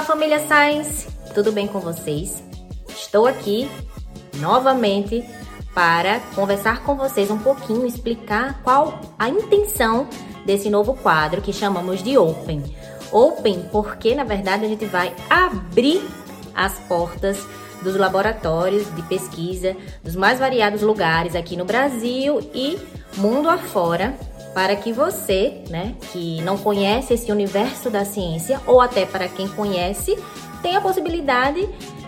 família Science! Tudo bem com vocês? Estou aqui novamente para conversar com vocês um pouquinho, explicar qual a intenção desse novo quadro que chamamos de Open. Open porque, na verdade, a gente vai abrir as portas dos laboratórios de pesquisa dos mais variados lugares aqui no Brasil e mundo afora para que você, né, que não conhece esse universo da ciência ou até para quem conhece, tenha a possibilidade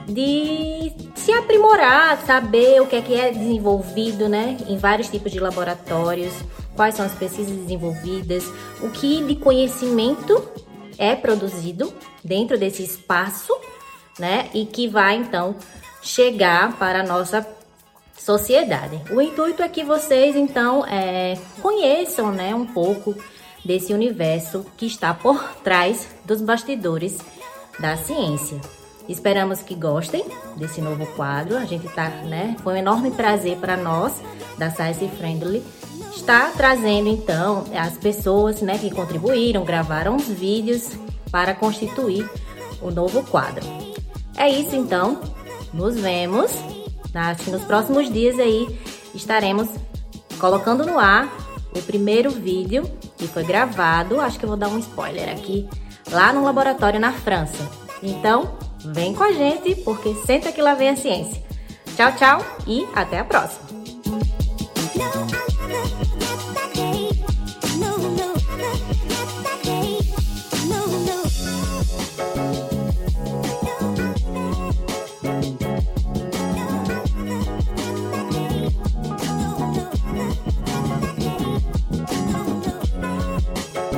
de se aprimorar, saber o que é que é desenvolvido, né, em vários tipos de laboratórios, quais são as pesquisas desenvolvidas, o que de conhecimento é produzido dentro desse espaço, né, e que vai então chegar para a nossa sociedade. O intuito é que vocês então é, conheçam, né, um pouco desse universo que está por trás dos bastidores da ciência. Esperamos que gostem desse novo quadro. A gente tá, né? Foi um enorme prazer para nós da Science Friendly estar trazendo então as pessoas, né, que contribuíram, gravaram os vídeos para constituir o novo quadro. É isso então. Nos vemos Assim, nos próximos dias aí estaremos colocando no ar o primeiro vídeo que foi gravado, acho que eu vou dar um spoiler aqui, lá no laboratório na França. Então, vem com a gente, porque senta que lá vem a ciência. Tchau, tchau e até a próxima!